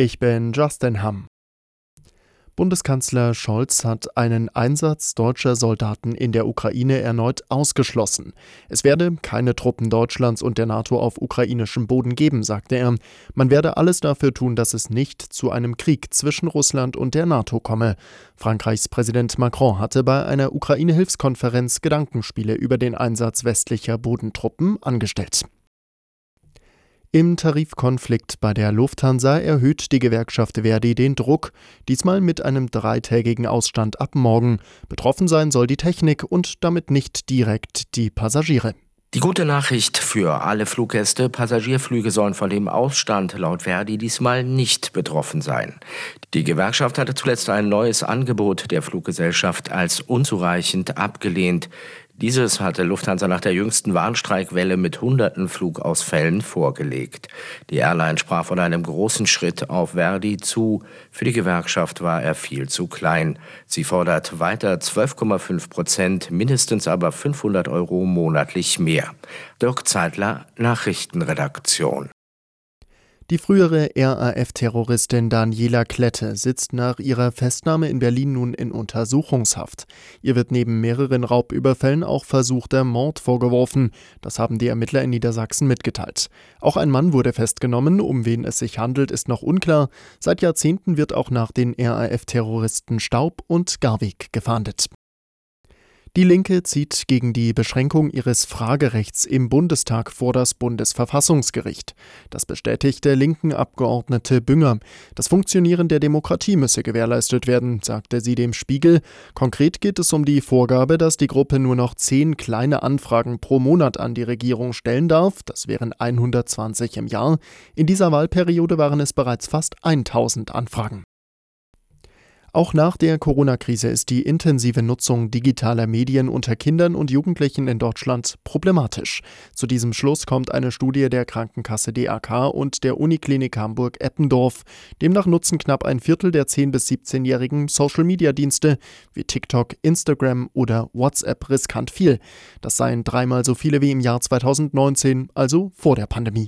Ich bin Justin Hamm. Bundeskanzler Scholz hat einen Einsatz deutscher Soldaten in der Ukraine erneut ausgeschlossen. Es werde keine Truppen Deutschlands und der NATO auf ukrainischem Boden geben, sagte er. Man werde alles dafür tun, dass es nicht zu einem Krieg zwischen Russland und der NATO komme. Frankreichs Präsident Macron hatte bei einer Ukraine-Hilfskonferenz Gedankenspiele über den Einsatz westlicher Bodentruppen angestellt. Im Tarifkonflikt bei der Lufthansa erhöht die Gewerkschaft Verdi den Druck, diesmal mit einem dreitägigen Ausstand ab morgen. Betroffen sein soll die Technik und damit nicht direkt die Passagiere. Die gute Nachricht für alle Fluggäste, Passagierflüge sollen von dem Ausstand laut Verdi diesmal nicht betroffen sein. Die Gewerkschaft hatte zuletzt ein neues Angebot der Fluggesellschaft als unzureichend abgelehnt. Dieses hatte Lufthansa nach der jüngsten Warnstreikwelle mit hunderten Flugausfällen vorgelegt. Die Airline sprach von einem großen Schritt auf Verdi zu. Für die Gewerkschaft war er viel zu klein. Sie fordert weiter 12,5 Prozent, mindestens aber 500 Euro monatlich mehr. Dirk Zeitler, Nachrichtenredaktion. Die frühere RAF-Terroristin Daniela Klette sitzt nach ihrer Festnahme in Berlin nun in Untersuchungshaft. Ihr wird neben mehreren Raubüberfällen auch versuchter Mord vorgeworfen. Das haben die Ermittler in Niedersachsen mitgeteilt. Auch ein Mann wurde festgenommen. Um wen es sich handelt, ist noch unklar. Seit Jahrzehnten wird auch nach den RAF-Terroristen Staub und Garwig gefahndet. Die Linke zieht gegen die Beschränkung ihres Fragerechts im Bundestag vor das Bundesverfassungsgericht. Das bestätigt der linken Abgeordnete Bünger. Das Funktionieren der Demokratie müsse gewährleistet werden, sagte sie dem Spiegel. Konkret geht es um die Vorgabe, dass die Gruppe nur noch zehn kleine Anfragen pro Monat an die Regierung stellen darf. Das wären 120 im Jahr. In dieser Wahlperiode waren es bereits fast 1000 Anfragen. Auch nach der Corona-Krise ist die intensive Nutzung digitaler Medien unter Kindern und Jugendlichen in Deutschland problematisch. Zu diesem Schluss kommt eine Studie der Krankenkasse DAK und der Uniklinik Hamburg-Eppendorf. Demnach nutzen knapp ein Viertel der 10- bis 17-jährigen Social-Media-Dienste wie TikTok, Instagram oder WhatsApp riskant viel. Das seien dreimal so viele wie im Jahr 2019, also vor der Pandemie.